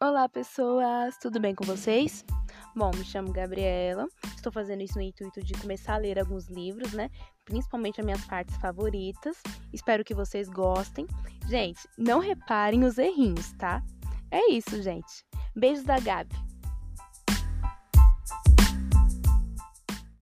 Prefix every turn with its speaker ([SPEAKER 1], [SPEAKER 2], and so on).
[SPEAKER 1] Olá, pessoas! Tudo bem com vocês? Bom, me chamo Gabriela. Estou fazendo isso no intuito de começar a ler alguns livros, né? Principalmente as minhas partes favoritas. Espero que vocês gostem. Gente, não reparem os errinhos, tá? É isso, gente. Beijos da Gabi.